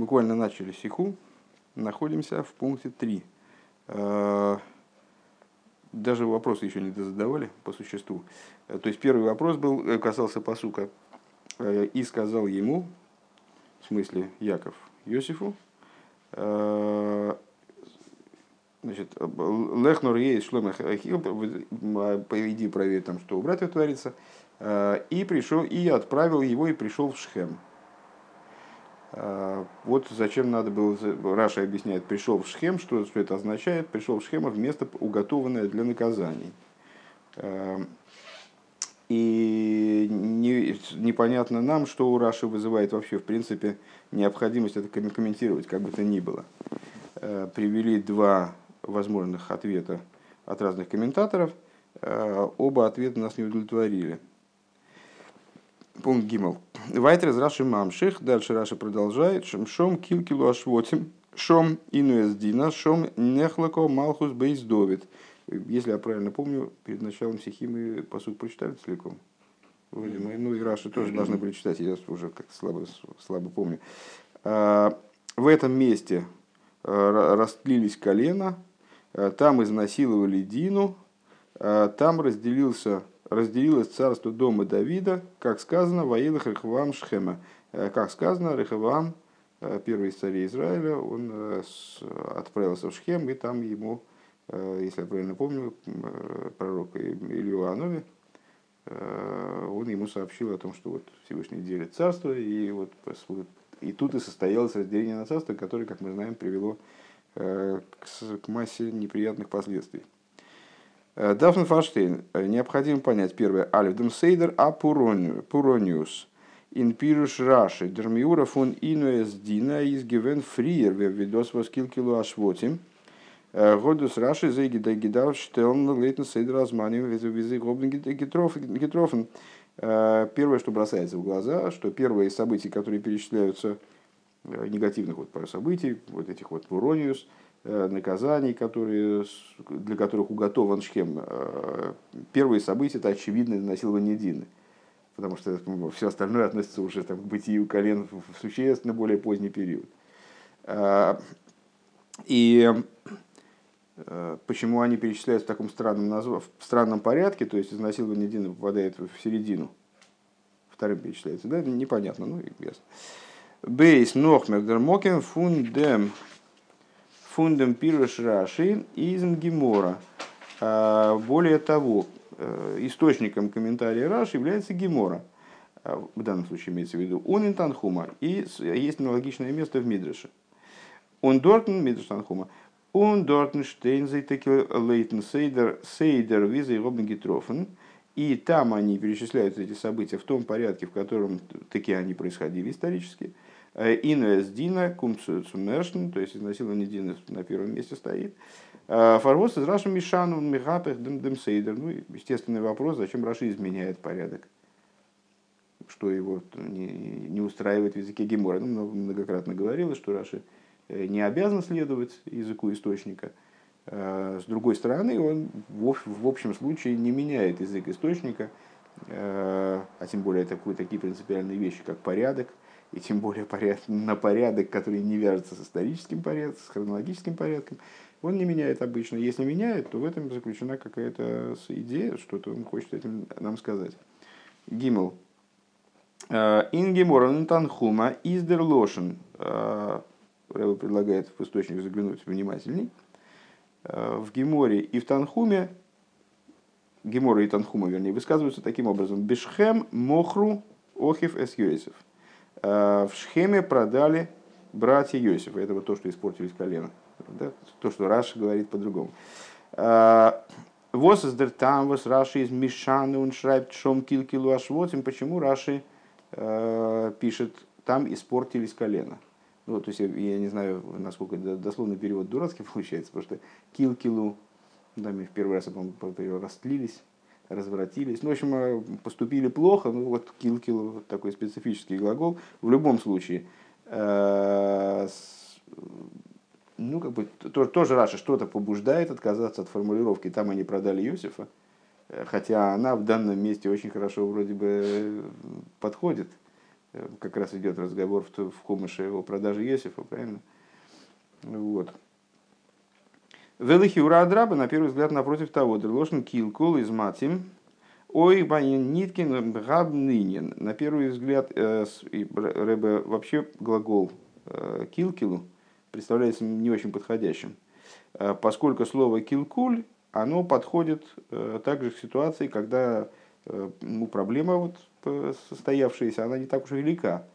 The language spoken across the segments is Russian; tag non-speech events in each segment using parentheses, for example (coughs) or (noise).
буквально начали сиху, находимся в пункте 3. Э, даже вопросы еще не задавали по существу. Э, то есть первый вопрос был, э, касался посука. И сказал ему, в смысле Яков, Йосифу, значит, Лехнор есть шломах пойди проверь там, что у братьев творится, и пришел, и отправил его, и пришел в Шхем. А, вот зачем надо было, Раша объясняет, пришел в Шхем, что, что это означает, пришел в Шхем в место, уготованное для наказаний. А, и не, непонятно нам, что у Раши вызывает вообще, в принципе, необходимость это комментировать, как бы то ни было. А, привели два возможных ответа от разных комментаторов. Оба ответа нас не удовлетворили. Пункт Гимл. Вайтер из Раши Мамших. Дальше Раша продолжает. Шом килкилу ашвотим. Шом инуэсдина. Шом нехлако малхус бейс довид. Если я правильно помню, перед началом стихи мы по сути прочитали целиком. Вроде ну и Раши тоже должны были читать, я уже как слабо, слабо помню. А, в этом месте а, растлились колено, а, там изнасиловали Дину, там разделился разделилось царство дома Давида, как сказано, воилах Рехавам Шхема. Э, как сказано, Рехавам, э, первый из царей Израиля, он э, отправился в Шхем, и там ему, если я правильно помню, пророк Илью Анови, он ему сообщил о том, что вот Всевышний делит царство, и вот и тут и состоялось разделение на царство, которое, как мы знаем, привело к массе неприятных последствий. Э, Дафн Фаштейн, э, необходимо понять первое. Альфдем Сейдер а Пурониус. Инпируш Раши. Дермиура фон Инуэс Дина из Гивен Фриер. Видос воскил килу ашвотим. Э, Годус Раши за Гидав Штелн Лейтен Сейдер Азманим Визы Гобн Гитрофен. Первое, что бросается в глаза, что первые события, которые перечисляются, негативных вот событий, вот этих вот Пурониус – наказаний, которые, для которых уготован Шхем. Э, первые события – это очевидное насилование Дины. Потому что все остальное относится уже там, к бытию колен в существенно более поздний период. Э, и почему они перечисляются в таком странном, назв... в странном порядке, то есть изнасилование Дины попадает в середину, вторым перечисляется, да, непонятно, ну, ясно. Бейс Нохмер Дермокен Фундем фундам пируш раши из Гемора. А, более того, э, источником комментария Раши является Гемора. А, в данном случае имеется в виду он Танхума. И есть аналогичное место в Мидреше. Он Дортен, Мидреш Танхума. Он Дортен Штейнзей Лейтен Сейдер Сейдер Виза и Робин Гитрофен. И там они перечисляют эти события в том порядке, в котором такие они происходили исторически. Э, Инвес Дина, Кумцумершн, то есть изнасилование Дина на первом месте стоит. Э, Фарвоз из Раши Мишану Михапех Демсейдер. Ну, естественный вопрос, зачем Раши изменяет порядок? Что его не, не устраивает в языке Гемора. Ну, многократно говорилось, что Раши э, не обязан следовать языку источника. С другой стороны, он в общем случае не меняет язык источника, а тем более такие принципиальные вещи, как порядок, и тем более поряд, на порядок, который не вяжется с историческим порядком, с хронологическим порядком, он не меняет обычно. Если меняет, то в этом заключена какая-то идея, что-то он хочет этим нам сказать. Гимл. Э, Ингеморан Танхума издер лошен. Э, Рэба предлагает в источник заглянуть внимательней. Э, в Геморе и в Танхуме, Гемора и Танхума, вернее, высказываются таким образом. Бешхем мохру охив эс Э, в Шхеме продали братья Йосифа. Это вот то, что испортились колено. Да? То, что Раша говорит по-другому. Э, вос из дертам, вос Раши из Мишаны, он шрайб шом килкилу ашвотим. Почему Раши э, пишет, там испортились колено? Ну, то есть, я, я не знаю, насколько дословный перевод дурацкий (laughs) получается, потому что килкилу, да, в первый раз, по-моему, растлились, развратились. Ну, в общем, э, поступили плохо, ну вот килкил, вот такой специфический глагол. В любом случае, э, ну, как бы, тоже Раша что-то побуждает отказаться от формулировки «там они продали Иосифа», э, хотя она в данном месте очень хорошо вроде бы подходит. как раз идет разговор в, в Хумыше о продаже Есифа, правильно? Вот. Велихи Урадраба, на первый взгляд, напротив того, Дрелошин Килкул из Матим, Ой, Банин Ниткин Габнинин. На первый взгляд, э, вообще глагол э, килкилу представляется не очень подходящим, э, поскольку слово килкуль, оно подходит также к ситуации, когда ну, проблема вот состоявшаяся, она не так уж велика.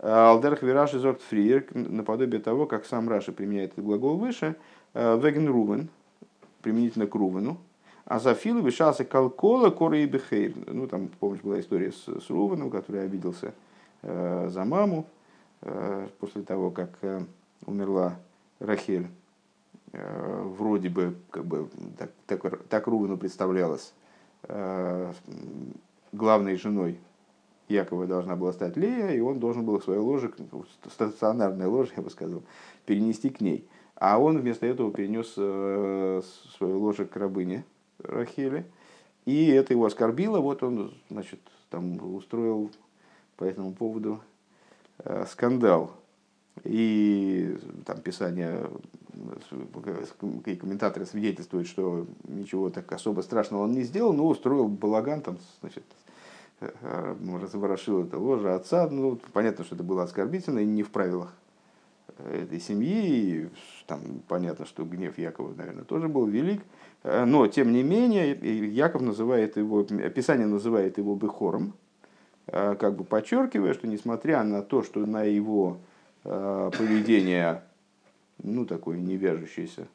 Алдерх вираж из фриер, наподобие того, как сам Раши применяет этот глагол выше, веген рувен, применительно к рувену, а за филу вишался калкола коры и бехейр. Ну, там, помнишь, была история с, с Руваном, который обиделся э, за маму э, после того, как э, умерла Рахель. Э, вроде бы, как бы, так, так, так Рувану представлялось, э, главной женой Якова должна была стать Лея, и он должен был свое ложе, стационарное ложе, я бы сказал, перенести к ней. А он вместо этого перенес э, свое ложе к рабыне, Рахели. И это его оскорбило. Вот он, значит, там устроил по этому поводу э, скандал. И там писание и комментаторы свидетельствуют, что ничего так особо страшного он не сделал, но устроил балаган, там, значит, э, разворошил это ложе отца. Ну, понятно, что это было оскорбительно и не в правилах этой семьи. И там понятно, что гнев Якова, наверное, тоже был велик. Э, но, тем не менее, Яков называет его, Писание называет его Бехором, э, как бы подчеркивая, что несмотря на то, что на его э, поведение, ну, такое не вяжущееся,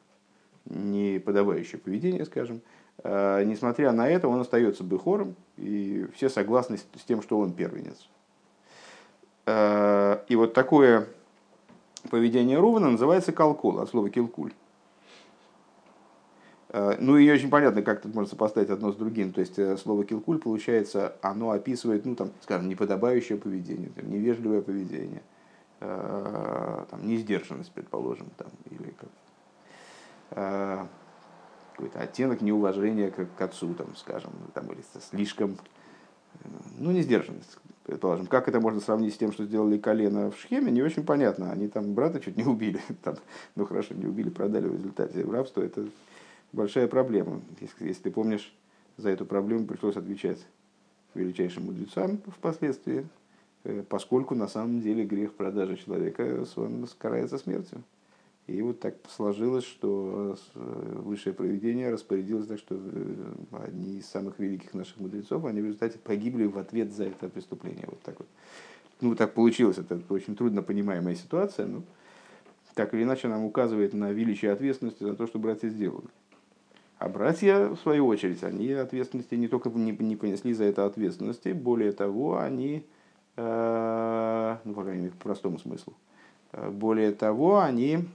не подобающее поведение, скажем, несмотря на это, он остается Бехором, и все согласны с тем, что он первенец. И вот такое поведение Рувана называется калкул, от слова килкуль. Э, ну и очень понятно, как тут можно сопоставить одно с другим. То есть э, слово килкуль, получается, оно описывает, ну там, скажем, неподобающее поведение, там, невежливое поведение, э, там, несдержанность, предположим, там, или как какой-то оттенок неуважения к, к отцу, там, скажем, там, или слишком, ну, несдержанность, предположим. Как это можно сравнить с тем, что сделали колено в Шхеме, не очень понятно. Они там брата чуть не убили, (laughs) там, ну хорошо, не убили, продали в результате в рабство, это большая проблема. Если, если ты помнишь, за эту проблему пришлось отвечать величайшим мудрецам впоследствии, э, поскольку на самом деле грех продажи человека он карается смертью. И вот так сложилось, что э, высшее проведение распорядилось так, что э, одни из самых великих наших мудрецов, они в результате погибли в ответ за это преступление. Вот так вот. Ну, так получилось. Это очень трудно понимаемая ситуация, но так или иначе нам указывает на величие ответственности за то, что братья сделали. А братья, в свою очередь, они ответственности не только не, не понесли за это ответственности, более того, они, э, ну, по крайней мере, по простому смыслу, э, более того, они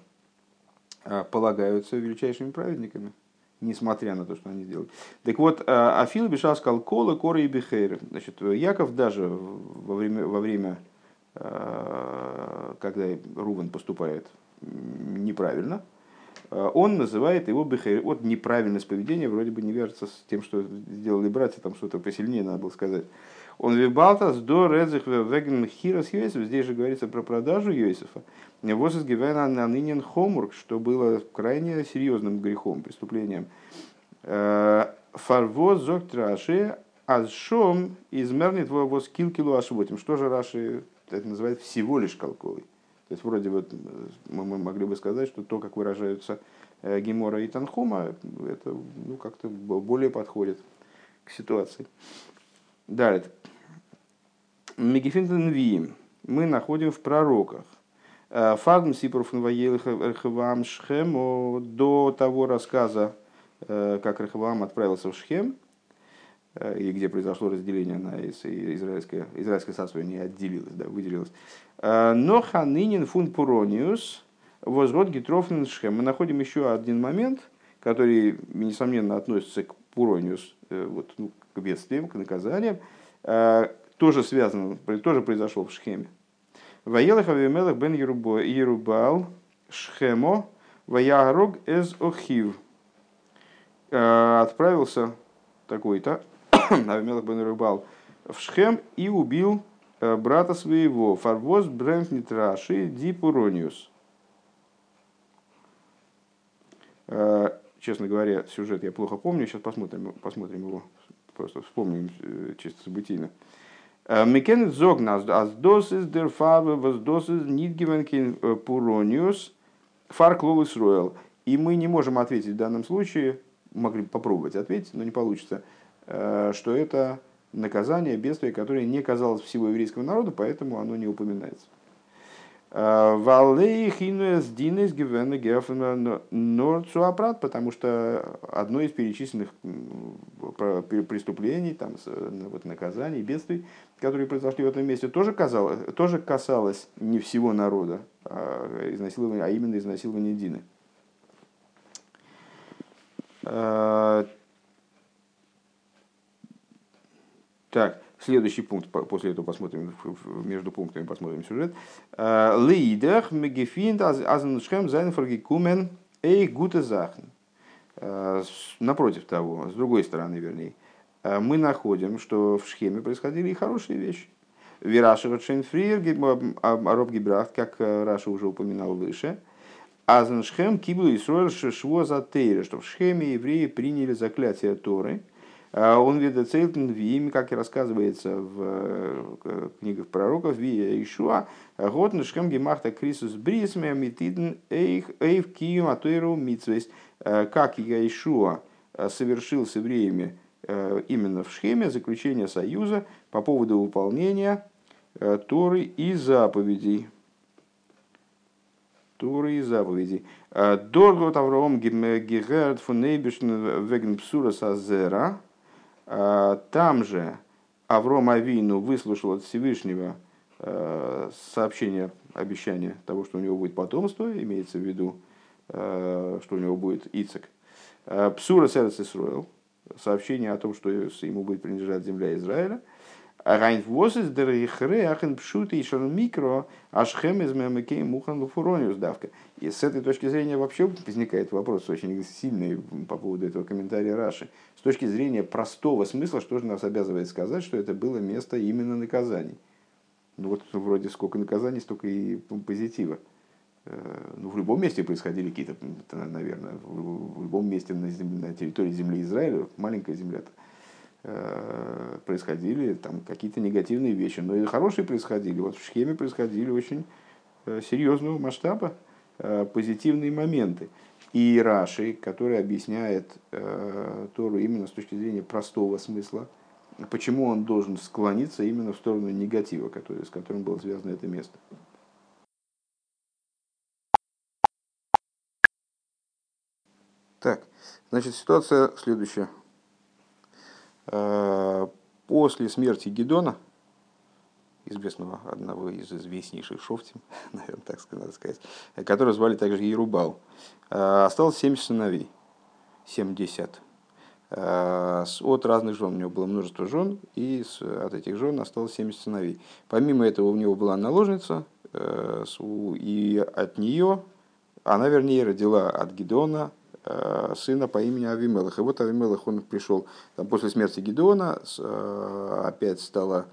полагаются величайшими праведниками, несмотря на то, что они сделали. Так вот, э, Афил Бешал сказал Кола, Кора и Бехейр. Значит, Яков даже во время, во время э, когда Рувен поступает неправильно, Э, он называет его бехер. Вот неправильность поведения вроде бы не вяжется с тем, что сделали братья, там что-то посильнее надо было сказать. Он вибалтас до редзих веген хирос Йосиф. Здесь же говорится про продажу Йосифа. Восис гивена на нынен хомург, что было крайне серьезным грехом, преступлением. Э, Фарвоз зок траши азшом измернит воз килкилу ашвотим. Что же Раши это называет всего лишь колковый? То есть вроде вот мы, мы могли бы сказать, что то, как выражаются э, Гемора и Танхума, это ну, как-то более подходит к ситуации. Далее. Мегефинтен Виим мы находим в пророках. Э, Фагм Сипруфен Рахавам Шхем до того рассказа, э, как Рахавам отправился в Шхем, и где произошло разделение на израильское, израильское царство не отделилось, да, выделилось. Э, но ханынин фун пурониус возгод гитрофнен шхем. Мы находим еще один момент, который, несомненно, относится к пурониус, э, вот, ну, к бедствиям, к наказаниям, э, тоже связан, тоже произошел в Шхеме. Ваелах Авимелах бен Ерубал Шхемо Ваярог эз Охив. Отправился такой-то (coughs) Авимелах бен Ерубал в Шхем и убил брата своего, фарвоз брэнкнит раши дипурониус. Честно говоря, сюжет я плохо помню, сейчас посмотрим, посмотрим его, просто вспомним чисто событийно. Мекен зогнас, аз досис дер фарве воз досис нит гивенкин пурониус фар клолус роял. И мы не можем ответить в данном случае, могли попробовать ответить, но не получится, что это наказание, бедствие, которое не казалось всего еврейского народа, поэтому оно не упоминается. Валей хинуэс динес гивена гефена норцуапрат, потому что одно из перечисленных преступлений, там, вот, наказаний, бедствий, которые произошли в этом месте, тоже, казалось, тоже касалось не всего народа, а, а именно изнасилования Дины. Так, следующий пункт, после этого посмотрим, между пунктами посмотрим сюжет. Э, Лейдах мегефинд азеншхем зайнфаргикумен эй гуте захн. Э, напротив того, с другой стороны, вернее, э, мы находим, что в Шхеме происходили и хорошие вещи. Вираша Шейнфриер, Роб Гибрахт, как Раша уже упоминал выше, Азеншхем кибу Исруэль шво за тейра, что в Шхеме евреи приняли заклятие Торы – он видит Цейлтен Вим, как и рассказывается в э, книгах пророков, Вия Ишуа, год нишкем гемахта крисус брисме митиден эйв кием атуэру митсвейс, э, как Ишуа э, совершил с евреями именно в Шхеме заключение союза по поводу выполнения Торы и заповедей. Торы и заповедей. Доргот Авраам Гегерд фун Нейбишн веген псура сазера. А, там же Авром Авину выслушал от Всевышнего э, сообщение, обещание того, что у него будет потомство, имеется в виду, э, что у него будет Ицек. Э, Псура Сердце Исруэл, сообщение о том, что ему будет принадлежать земля Израиля – Райн восис дер ихреахен пшут и микро ашхем из мемекей мухан луфурониус давка. И с этой точки зрения вообще возникает вопрос очень сильный по поводу этого комментария Раши. С точки зрения простого смысла, что же нас обязывает сказать, что это было место именно наказаний. Ну вот вроде сколько наказаний, столько и позитива. Ну, в любом месте происходили какие-то, наверное, в любом месте на, земле, на территории земли Израиля, маленькая земля-то, Э, происходили там какие-то негативные вещи, но и хорошие происходили. Вот в схеме происходили очень э, серьезного масштаба э, позитивные моменты. И Раши, который объясняет Тору именно с точки зрения простого смысла, почему он должен склониться именно в сторону негатива, который, с которым было связано это место. Так, значит, ситуация следующая. Э, после смерти Гедона, известного одного из известнейших шофтим, (laughs) наверное, так надо сказать, которого звали также Ерубал, э, осталось 70 сыновей, 70. Э, от разных жен. У него было множество жен, и от этих жен осталось 70 сыновей. Помимо этого у него была наложница, и от нее, она, вернее, родила от Гедона сына по имени Авимелах. И вот Авимелах, он пришел там, после смерти Гедеона, э, опять стало,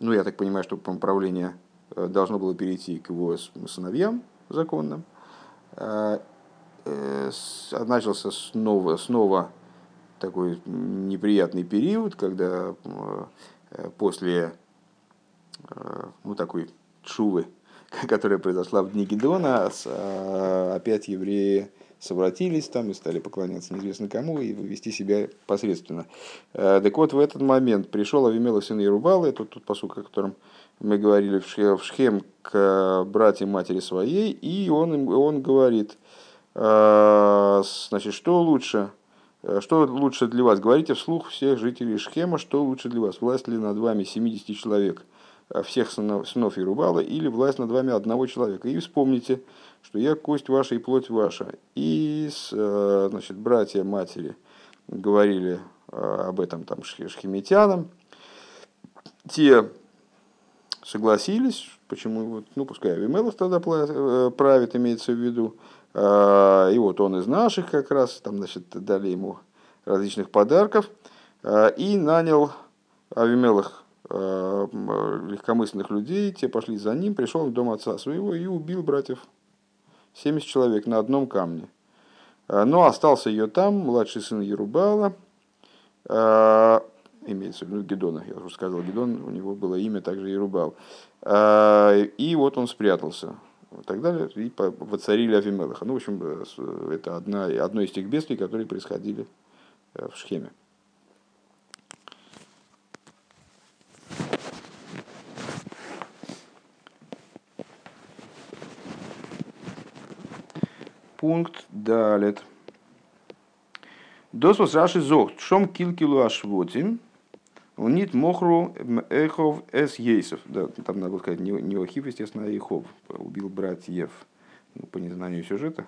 ну я так понимаю, что правление э, должно было перейти к его сыновьям законным. Начался снова, снова такой неприятный период, когда после ну, такой чувы, (laughs) которая произошла в дни Гедона, опять евреи совратились там и стали поклоняться неизвестно кому и вести себя посредственно. Э, так вот, в этот момент пришел Авимела сын Ярубала, это тот посук, о котором мы говорили в Шхем к братьям матери своей, и он, он говорит, э, значит, что лучше, э, что лучше для вас? Говорите вслух всех жителей Шхема, что лучше для вас? Власть ли над вами 70 человек, всех сынов, сынов Ярубала, или власть над вами одного человека? И вспомните, что я кость ваша и плоть ваша. И э, значит, братья матери говорили э, об этом там шхемитянам. Те согласились, почему, вот, ну, пускай Авимелов тогда э, правит, имеется в виду. И вот он из наших как раз, там, значит, дали ему различных подарков. И нанял Авимелах легкомысленных людей, те пошли за ним, пришел в дом отца своего и убил братьев. 70 человек на одном камне. Но остался ее там, младший сын Ерубала, имеется в виду Гедона, я уже сказал, Гедон, у него было имя также Ерубал. И вот он спрятался и так далее, и воцарили Авимелаха. Ну, в общем, э, это одна, одно из тех бедствий, которые происходили э, в Шхеме. Пункт далит. Досвос Раши зохт, шом килкилу ашвотим, Унит мохру эхов эс ейсов. Да, там надо сказать не, не Охив, естественно, а Ихов. Убил братьев. Ну, по незнанию сюжета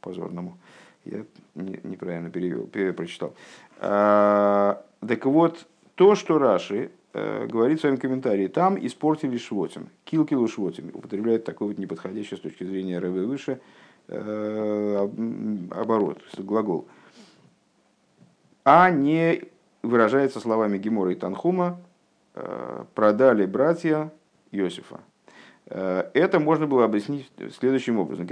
позорному. Я не, неправильно перевел, прочитал. А, так вот, то, что Раши э, говорит в своем комментарии, там испортили швотим. Килкилу швотим. Употребляет такой вот неподходящий с точки зрения РВ выше оборот, глагол. А не выражается словами Гемора и Танхума, э, продали братья Иосифа. Э, это можно было объяснить следующим образом.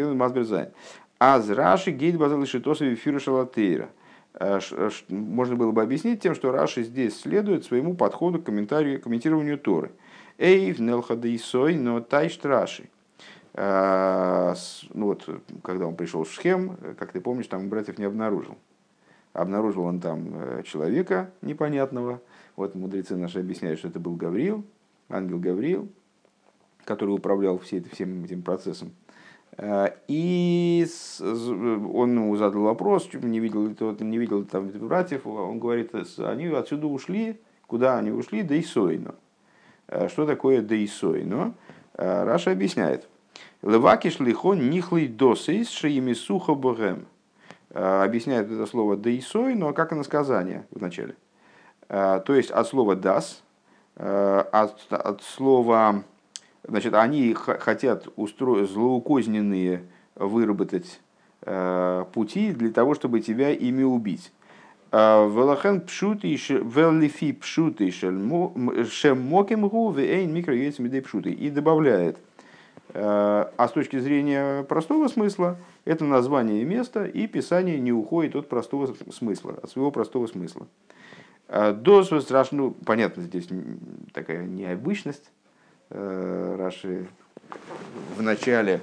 Аз Раши гейт базал шитосови фирушалатейра. Э, можно было бы объяснить тем, что Раши здесь следует своему подходу к комментарию, комментированию Торы. Эйв нелхадейсой, но тайшт Раши. Ну вот, когда он пришел в Шхем, как ты помнишь, там братьев не обнаружил. Обнаружил он там э, человека непонятного. Вот мудрецы наши объясняют, что это был Гавриил, ангел Гавриил, который управлял всем, всем этим процессом. Э, и он ему задал вопрос, не видел ли тот, не видел там братьев. Он говорит, они отсюда ушли, куда они ушли? Да и сойно. Э, что такое да и сойно? Раша объясняет. Левакиш лихон нихлый досейс шеими сухо богем. Э, объясняет это слово «дейсой», но как иносказание вначале. Э, то есть от слова «дас», э, от, от слова... Значит, они хотят устроить злоукозненные выработать пути для того, чтобы тебя ими убить. Велахен пшуты велифи пшуты шем мокимгу вейн микро пшуты. И добавляет, а с точки зрения простого смысла, это название места, и Писание не уходит от простого смысла, от своего простого смысла. А, Доз страшно, ну, понятно, здесь такая необычность. Э, Раши вначале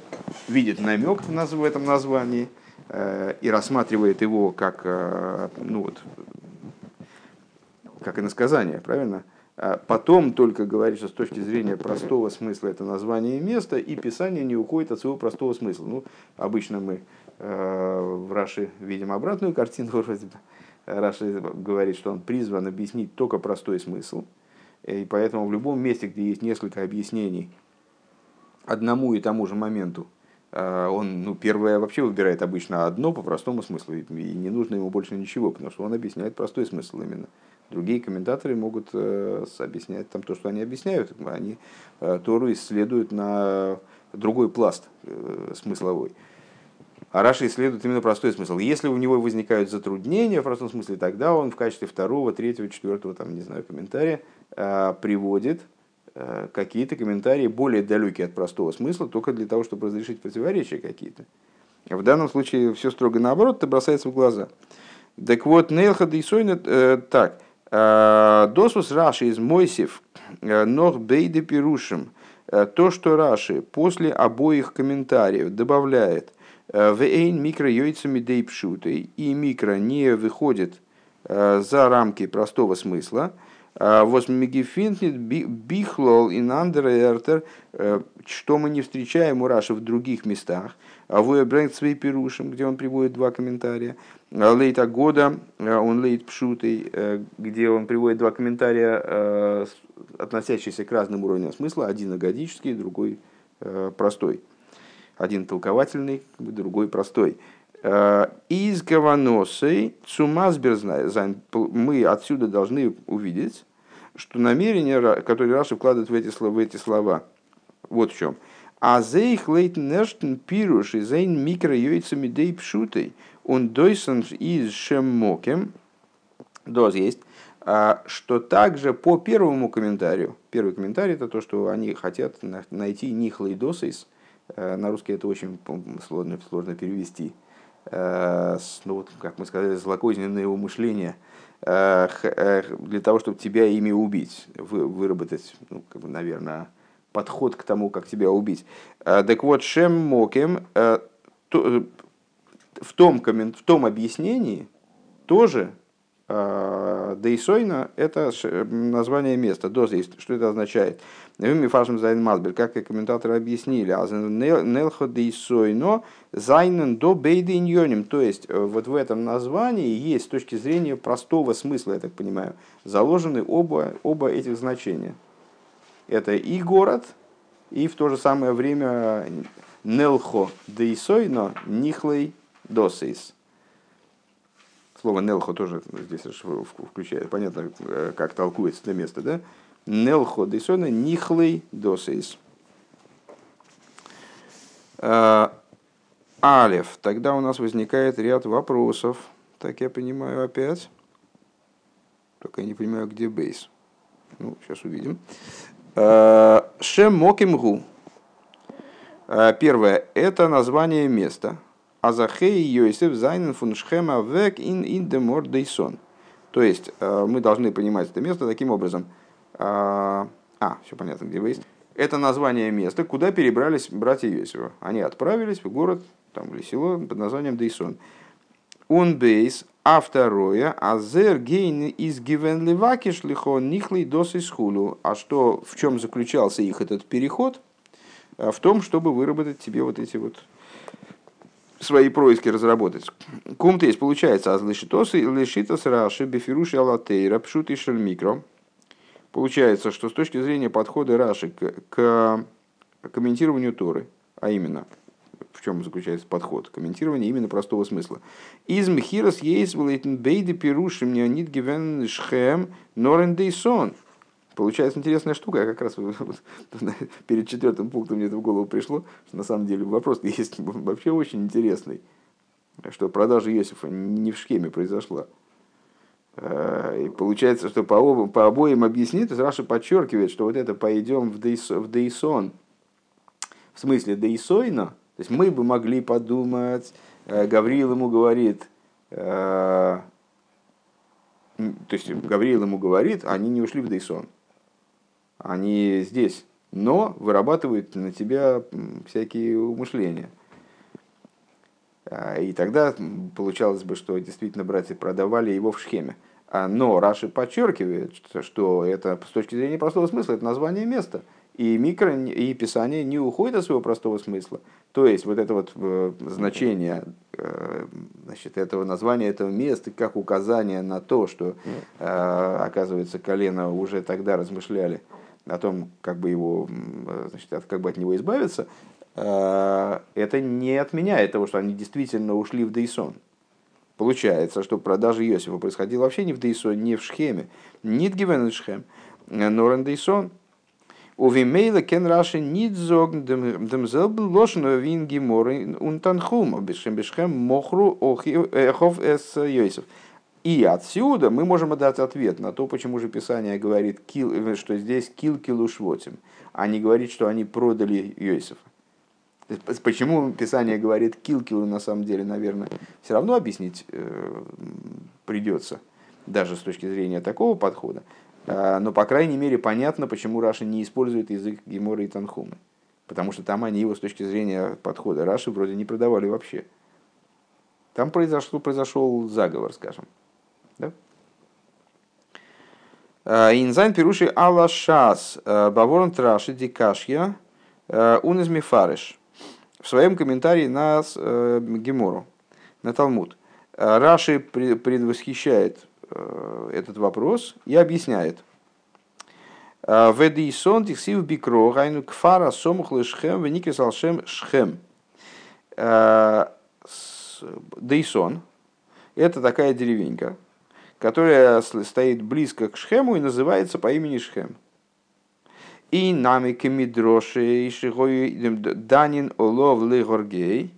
видит намек в этом названии э, и рассматривает его как, э, ну вот, как иносказание, правильно? А потом только говорит, что с точки зрения простого смысла это название места, и Писание не уходит от своего простого смысла. Ну, обычно мы э, в Раши видим обратную картину. (laughs) Вроде. Раши говорит, что он призван объяснить только простой смысл. И поэтому в любом месте, где есть несколько объяснений одному и тому же моменту, он ну, первое вообще выбирает обычно одно по простому смыслу, и не нужно ему больше ничего, потому что он объясняет простой смысл именно. Другие комментаторы могут э, объяснять там то, что они объясняют. Они э, Тору исследуют на другой пласт э, смысловой. А Раша исследует именно простой смысл. Если у него возникают затруднения в простом смысле, тогда он в качестве второго, третьего, четвертого, там, не знаю, комментария приводит какие-то комментарии более далекие от простого смысла, только для того, чтобы разрешить противоречия какие-то. В данном случае все строго наоборот, это бросается в глаза. Так вот, Нейлха Дейсойна, так, Э, Досус Раши из Мойсев, э, Нох Бейде Пирушим, э, то, что Раши после обоих комментариев добавляет Вейн микро йойцами дейпшутой, и микро не выходит за рамки простого смысла, Восмигифинтнит бихлол и нандерертер, что мы не встречаем у Раши в других местах. А вы брэнгт свей пирушим, где он приводит два комментария. Лейта года, он лейт пшутый, где он приводит два комментария, относящиеся к разным уровням смысла. Один агадический, другой простой. Один толковательный, другой простой. Из Гаваносой Цумасберзайн мы отсюда должны увидеть, что намерение, которое Раша вкладывает в эти слова, в эти слова. Вот в чем. А зейх лейтнерштен пируш и зейн микро йойцами дей пшутой, он дойсон из шеммокем, доз есть, а, что также по первому комментарию, первый комментарий это то, что они хотят найти нихлый досейс, э, на русский это очень сложно, сложно перевести, э, ну вот, как мы сказали, злокозненное умышление, э, для того, чтобы тебя ими убить, выработать, ну, как бы, наверное, подход к тому, как тебя убить. Так вот, Шем Мокем в том, коммент, в том объяснении тоже Дейсойна – это название места, доза, что это означает? Мифашем Зайн Мазбель, как и комментаторы объяснили, а Нелхо Дейсойно Зайнен до Бейды Иньоним, то есть э, вот в этом названии есть с точки зрения простого смысла, я так понимаю, заложены оба, оба этих значения. Это и город, и в то же самое время Нелхо Дейсойно Нихлей Досейс. Слово Нелхо тоже здесь включает, понятно, э, как толкуется это место, да? Нелхо дейсона нихлей досейс. Э, Алев. Тогда у нас возникает ряд вопросов. Так я понимаю опять. Только я не понимаю, где бейс. Ну, сейчас увидим. Э, Шем Мокимгу. Первое. Это название места. Азахей Йосиф Зайнен фун Шхема век ин ин демор дейсон. То есть э, мы должны понимать это место таким образом. А, а все понятно, где вы есть. Это название места, куда перебрались братья Йосифа. Они отправились в город там, или село под названием Дейсон. Он бейс, а второе, азер гейн из гивен левакиш лихо нихлый дос из хулю. А что, в чем заключался их этот переход? Э, в том, чтобы выработать тебе вот эти вот свои происки разработать. Кумт есть, получается, аз лишитосы лишитос раши бифируши алатейра пшут шель микро. Получается, что с точки зрения подхода Раши к, к комментированию Торы, а именно, в чем заключается подход? Комментирование именно простого смысла. Из Мхирос есть бейды пирушим неонит гивен шхем норен дейсон. Получается интересная штука, я как раз перед четвертым пунктом мне это в голову пришло, что на самом деле вопрос (laughs) есть вообще очень интересный, что продажа Иосифа не в схеме произошла. Э, и получается, что по, обоим, по обоим объяснит, то Раша подчеркивает, что вот это пойдем в, дейсон, в дейсон, в смысле дейсойна, то есть мы бы могли подумать, э, Гавриил ему говорит, э, то есть Гавриил ему говорит, они не ушли в дейсон они здесь, но вырабатывают на тебя всякие умышления. А, и тогда получалось бы, что действительно братья продавали его в схеме. А, но Раши подчеркивает, что это с точки зрения простого смысла, это название места. И микро, и писание не уходит от своего простого смысла. То есть вот это вот э, значение э, значит, этого названия этого места как указание на то, что, э, оказывается, колено уже тогда размышляли о том, как бы его, значит, как бы от него избавиться, э, это не отменяет того, что они действительно ушли в Дейсон. Получается, что продажа Иосифа происходила вообще не в Дейсон, не в Шхеме. Нит гивен Шхем, норен Дейсон. У Вимейла кен раши нит зогн демзелбен лошен вин гиморы унтанхум, бешем бешхем мохру охов эс Йосиф. И отсюда мы можем дать ответ на то, почему же Писание говорит, что здесь кил килу швотим, а не говорит, что они продали Йосифа. Почему Писание говорит кил килу на самом деле, наверное, все равно объяснить э, придется, даже с точки зрения такого подхода. Э, но, по крайней мере, понятно, почему Раша не использует язык Гемора и Танхумы. Потому что там они его с точки зрения подхода Раши вроде не продавали вообще. Там произошло, произошел заговор, скажем. Да? Э, Инзайн пируши Алла Шас э, Баворон Траши Дикашья э, Он из Мифариш. В своем комментарии на Гемору, на Талмуд. Раши предвосхищает этот вопрос и объясняет. Ведисон тихсив бикро гайну кфара сомух лешхем веникис алшем шхем. Дейсон – это такая деревенька, которая стоит близко к Шхему и называется по имени Шхем. И нами кемидроши данин олов легоргей.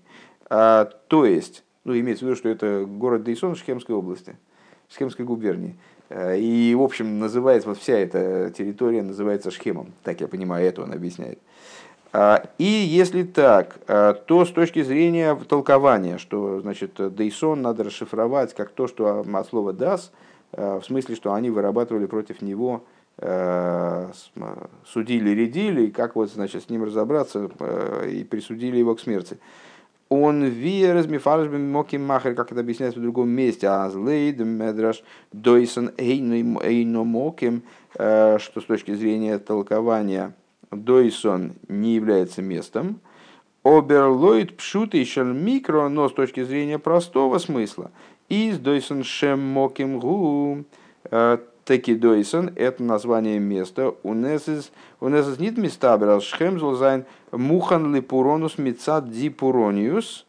То есть, ну, имеется в виду, что это город Дейсон Шхемской области, Шхемской губернии. И, в общем, называется, вот вся эта территория называется Шхемом. Так я понимаю, это он объясняет. И если так, то с точки зрения толкования, что значит Дейсон надо расшифровать как то, что от слова «дас», в смысле, что они вырабатывали против него судили, рядили, и как вот, значит, с ним разобраться, и присудили его к смерти. Он виерез мифарж моким махер, как это объясняется в другом месте, а злейд медраш дойсон эйно моким, что с точки зрения толкования дойсон не является местом. Оберлойд пшут и микро, но с точки зрения простого смысла, из дойсон шем моким гу, таки дойсон это название места. У нас нет места, брал шхем золзайн мухан липуронус мицад дипурониус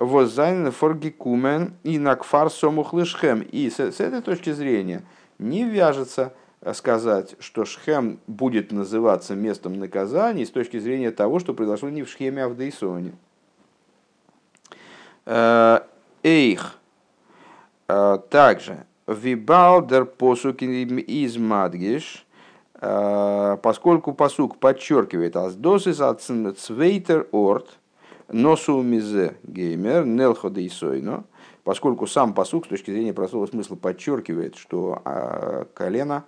возайн форгикумен и накфар сомух лишхем. И с, с этой точки зрения не вяжется сказать, что Шхем будет называться местом наказания с точки зрения того, что произошло не в Шхеме, а в Дейсоне. Э, эйх. Э, также Вибалдер посук из Мадгиш, э, поскольку посук подчеркивает «Аздосис цвейтер орт, носу мизе геймер, нелхода и сойно», поскольку сам посук с точки зрения простого смысла подчеркивает, что колено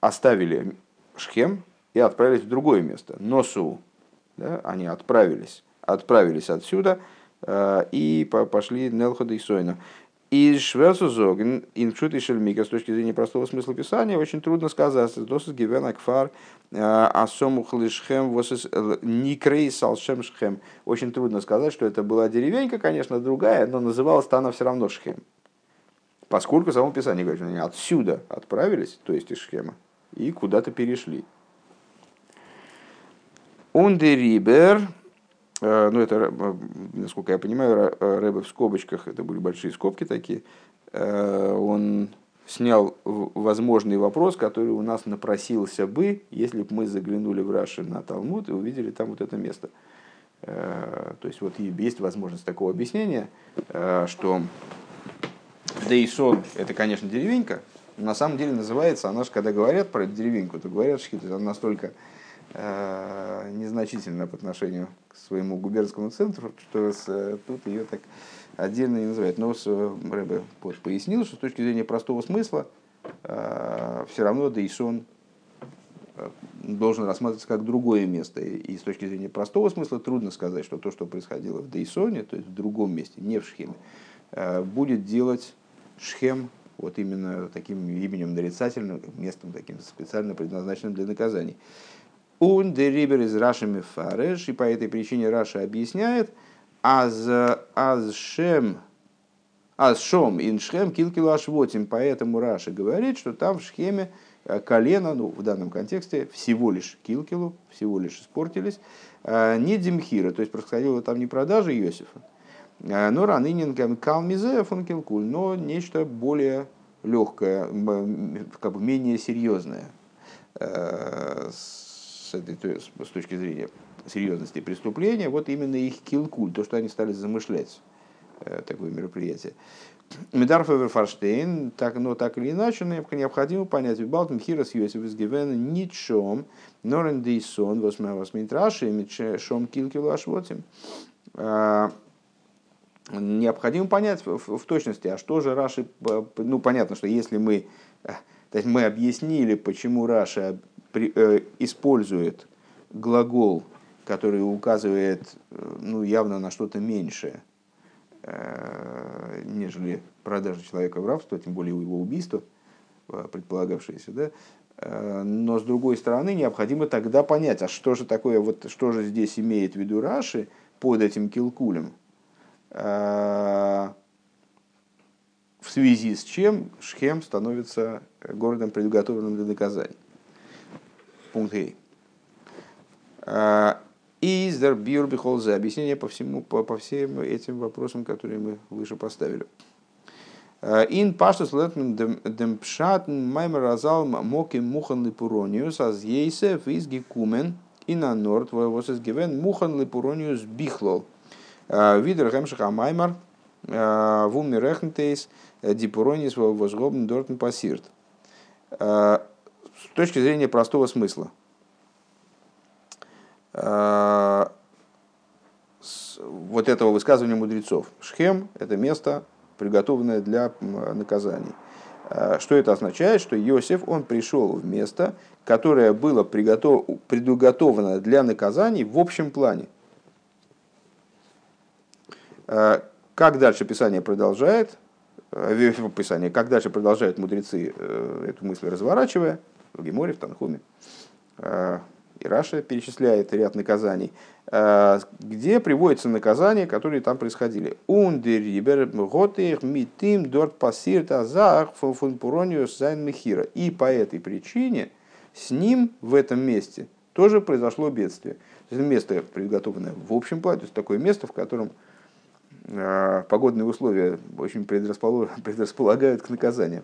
оставили Шхем и отправились в другое место. Носу, да, они отправились, отправились отсюда э, и пошли Нелхода и Сойна. И Шверсузоген, иншут и шельмика, с точки зрения простого смысла писания, очень трудно сказать. Досыс гивен акфар э, асому хлишхем восыс э, никрей салшем шхем. Очень трудно сказать, что это была деревенька, конечно, другая, но называлась она все равно шхем. Поскольку само писание говорит, что они отсюда отправились, то есть из шхема, и куда-то перешли. Ундерибер, Э, ну, это, э, насколько я понимаю, э, Рэбе в скобочках, это были большие скобки такие, он снял возможный вопрос, который у нас напросился бы, если бы мы заглянули в Раши на Талмуд и увидели там вот это место. То есть вот есть возможность такого объяснения, что Дейсон – это, конечно, деревенька, на самом деле называется, она же, когда говорят про деревеньку, то говорят, что она настолько Э, незначительно по отношению к своему губернскому центру, что с, тут ее так отдельно не называют. Но с, Рэбе пояснил, что с точки зрения простого смысла э, все равно Дейсон э, должен рассматриваться как другое место. И с точки зрения простого смысла трудно сказать, что то, что происходило в Дейсоне, то есть в другом месте, не в Шхеме, будет делать Шхем вот именно таким именем нарицательным, местом таким специально предназначенным для наказаний. Он дерибер из Раши Мефареш, и по этой причине Раша объясняет, аз, аз шем, аз ин шхем килкилу ашвотим, поэтому Раша говорит, что там в Шхеме э, колено, ну в данном контексте всего лишь килкилу, всего лишь испортились, э, не демхира, то есть происходило там не продажа Иосифа, но ранынин калмизе фон килкуль, но нечто более легкое, как бы менее серьезное, с, этой, с точки зрения серьезности преступления, вот именно их килкуль, то, что они стали замышлять э, такое мероприятие. Медарфовер Фарштейн, так, но так или иначе, необходимо понять, Балтм Хирос Йосиф из Гивена ничем, Норен Дейсон, Восмит Раши, Шом Килкилу Ашвотим. Необходимо понять в, в точности, а что же Раши, ну понятно, что если мы, э, то есть мы объяснили, почему Раши Э, использует глагол, который указывает э, ну, явно на что-то меньшее, э, нежели продажа человека в рабство, тем более его убийство, предполагавшееся, да, но с другой стороны необходимо тогда понять, а что же такое, вот что же здесь имеет в виду Раши под этим килкулем, в связи с чем Шхем становится городом, предуготовленным для наказания. Пункт Гей. А, Издер бир бихолзе. Объяснение по, всему, по, по всем этим вопросам, которые мы выше поставили. А, ин паштус летмен демпшатн маймер разал моки мухан липурониус аз ейсев из гекумен и на норд восес гивен мухан липурониус бихлол. Видер хемшиха маймер вумирехнтейс дипуронис возгобн дортн пассирт. с точки зрения простого смысла. Вот этого высказывания мудрецов. Шхем – это место, приготовленное для наказаний. Что это означает? Что Иосиф, он пришел в место, которое было предуготовано для наказаний в общем плане. Как дальше Писание продолжает? Э, Писание, как дальше продолжают мудрецы э, эту мысль разворачивая, в Геморе, в Танхуме, э, и Раша перечисляет ряд наказаний, где приводятся наказания, которые там происходили. Ундерибер, митим, дорт пассирт, азах. И по этой причине с ним в этом месте тоже произошло бедствие. Это место приготовленное в общем плане, то есть такое место, в котором погодные условия очень (laughs) предрасполагают к наказанию.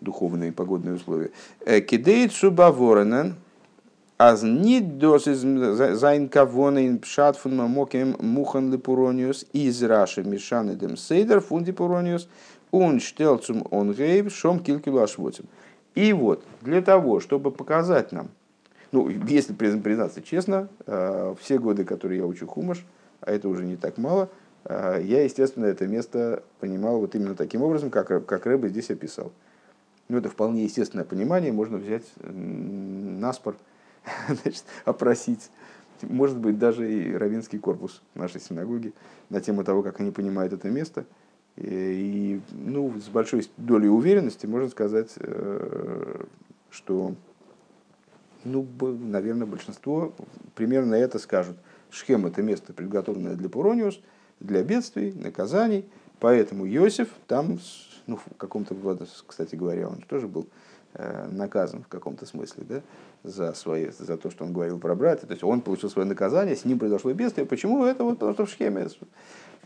Духовные погодные условия. Э, Кидейт шубаворенен, аз нит дос из зайн кавонен пшат фун мамоким мухан лепурониус из раши мишанедем сейдер фунди пурониус он штелцум он гейб шом килкилу ашвотим. И вот, для того, чтобы показать нам, ну, если признаться честно, э, все годы, которые я учу хумаш, а это уже не так мало – а, я, естественно, это место понимал вот именно таким образом, как, как Рэбе здесь описал. Ну, это вполне естественное понимание, можно взять наспор, (laughs) значит, опросить, может быть, даже и равинский корпус нашей синагоги на тему того, как они понимают это место. И, и ну, с большой долей уверенности можно сказать, э, что, ну, наверное, большинство примерно это скажут. Шхем – это место, приготовленное для Пурониус – для бедствий, наказаний. Поэтому Иосиф там, ну, в каком-то, кстати говоря, он тоже был э, наказан в каком-то смысле, да, за, свои, за то, что он говорил про брата. То есть он получил свое наказание, с ним произошло бедствие. Почему это? Вот потому что в схеме.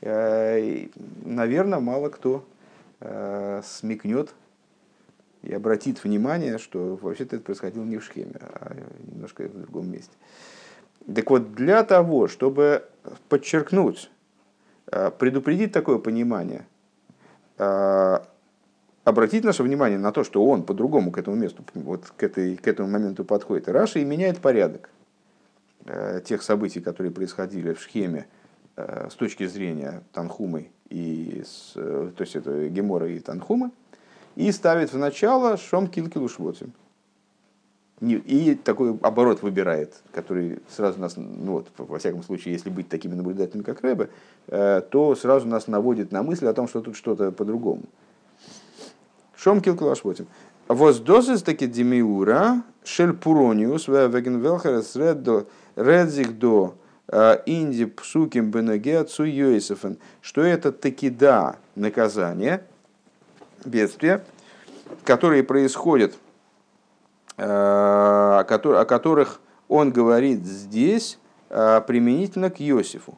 Э, наверное, мало кто э, смекнет и обратит внимание, что вообще-то это происходило не в схеме, а немножко в другом месте. Так вот, для того, чтобы подчеркнуть предупредить такое понимание, э, обратить наше внимание на то, что он по-другому к этому месту, вот к, этой, к этому моменту подходит. Раша и меняет порядок э, тех событий, которые происходили в Шхеме с точки зрения Танхумы, и то есть это Гемора и Танхумы, и ставит в начало Шом Килкилу Швоцим. И такой оборот выбирает, который сразу нас, ну вот, во всяком случае, если быть такими наблюдателями, как Рэбе, э, то сразу нас наводит на мысль о том, что тут что-то по-другому. Шом килклашвотим. Воздозис таки демиура шель пурониус вегенвелхерес редзих до э, инди псуким бенеге отцу Йосифен, что это таки да наказание, бедствие, которые происходят – о которых он говорит здесь э, применительно к Иосифу.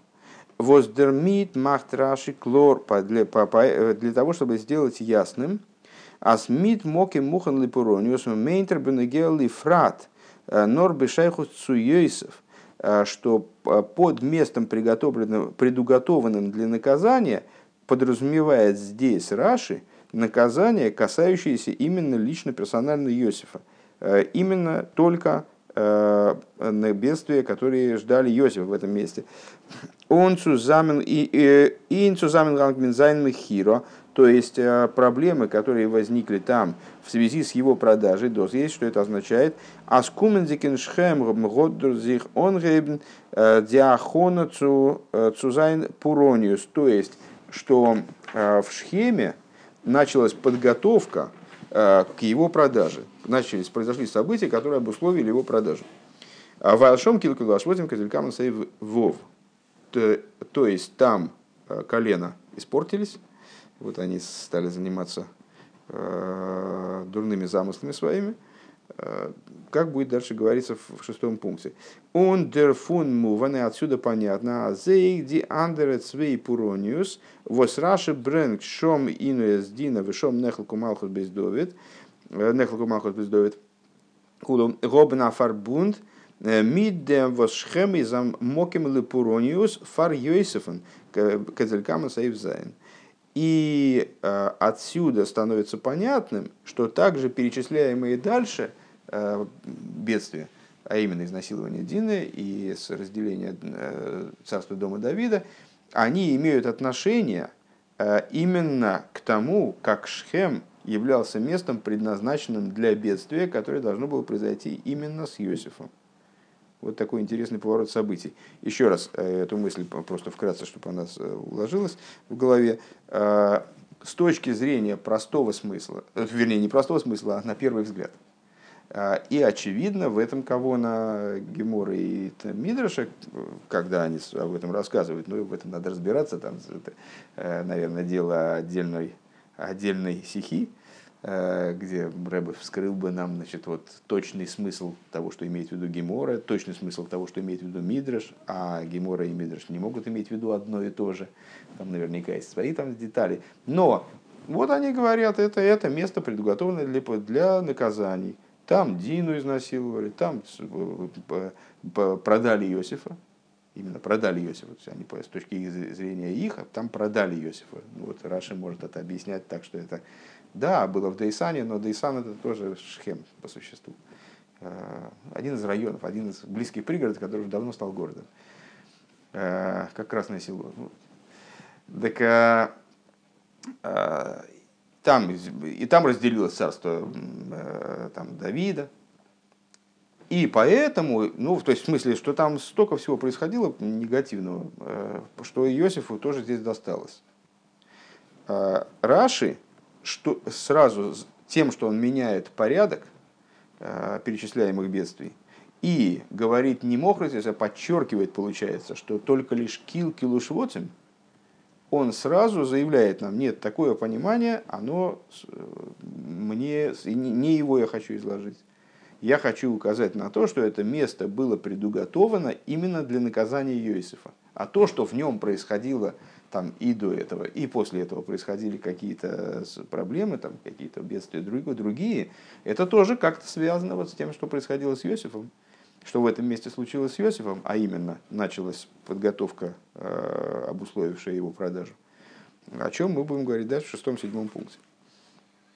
Воздермит махтраши клор для, э, для того, чтобы сделать ясным. Асмит моки мухан липурониус мейнтер бенегел лифрат נאר בשייכות צו יוסף что под местом, приготовленным, предуготованным для наказания, подразумевает здесь Раши наказание, касающееся именно лично персонально Иосифа. Э, именно только э, на бедствия, которые ждали Йосифа в этом месте. און צוזאמען אין צוזאמענהאנג מיט זיין מכירה, то есть э, проблемы, которые возникли там в связи с его продажей доз, есть, что это означает. Аскумендикен шхем годдурзих онгейбен диахона цузайн пурониус, то есть, что в Шхеме началась подготовка к его продаже начались, произошли события, которые обусловили его продажу. А Валшом Килкулашвотим Козелькаман Сейв Вов. То есть там э, колено испортились, вот они стали заниматься э, дурными замыслами своими. Э, как будет дальше говориться в шестом пункте? Он дерфун муван, отсюда понятно. Зейк ди андерет свей пурониус, вос раши брэнк шом инуэс дина вишом нехлку малхус бездовит. Нехлку Малхус Бездовит. Кулу Робна Фарбунд мид дем восшхем изам моким лепурониус фар Йосифен казелькама сейв зайн. И э, отсюда становится понятным, что также перечисляемые дальше э, бедствия, а именно изнасилование Дины и разделение э, царства дома Давида, они имеют отношение именно к тому, как Шхем являлся местом, предназначенным для бедствия, которое должно было произойти именно с Иосифом. Вот такой интересный поворот событий. Еще раз э, эту мысль просто вкратце, чтобы она э, уложилась в голове. Э, с точки зрения простого смысла, вернее, не простого смысла, а на первый взгляд. И очевидно, в этом кого на Гемора и Мидраша, когда они об этом рассказывают, ну, в этом надо разбираться, там, это, наверное, дело отдельной, отдельной сихи, Э, где Рэбе вскрыл бы нам значит, вот, точный смысл того, что имеет в виду Гемора, точный смысл того, что имеет в виду Мидраш, а Гемора и Мидраш не могут иметь в виду одно и то же. Там наверняка есть свои там детали. Но вот они говорят, это, это место предуготовленное для, для наказаний. Там Дину изнасиловали, там э, продали Иосифа, именно продали Иосифа, то есть они с точки зрения их, а там продали Иосифа. Ну, вот Раши может это объяснять так, что это да, было в Дейсане, но Дейсан это тоже Шхем по существу. Э, один из районов, один из близких пригородов, который уже давно стал городом. Э, как Красное село. Ну, так там, и там разделилось царство там, Давида. И поэтому, ну, то есть в смысле, что там столько всего происходило негативного, что Иосифу тоже здесь досталось. Раши, что сразу тем, что он меняет порядок э, перечисляемых бедствий, и говорит не мохротис, а подчеркивает, получается, что только лишь кил килушвотим, он сразу заявляет нам, нет, такое понимание, оно э, мне, не его я хочу изложить. Я хочу указать на то, что это место было предуготовано именно для наказания Иосифа. А то, что в нем происходило там и до этого, и после этого происходили какие-то проблемы, там какие-то бедствия другие, другие, это тоже как-то связано вот с тем, что происходило с Иосифом, что в этом месте случилось с Иосифом, а именно началась подготовка, э, обусловившая его продажу. О чем мы будем говорить дальше в шестом-седьмом пункте.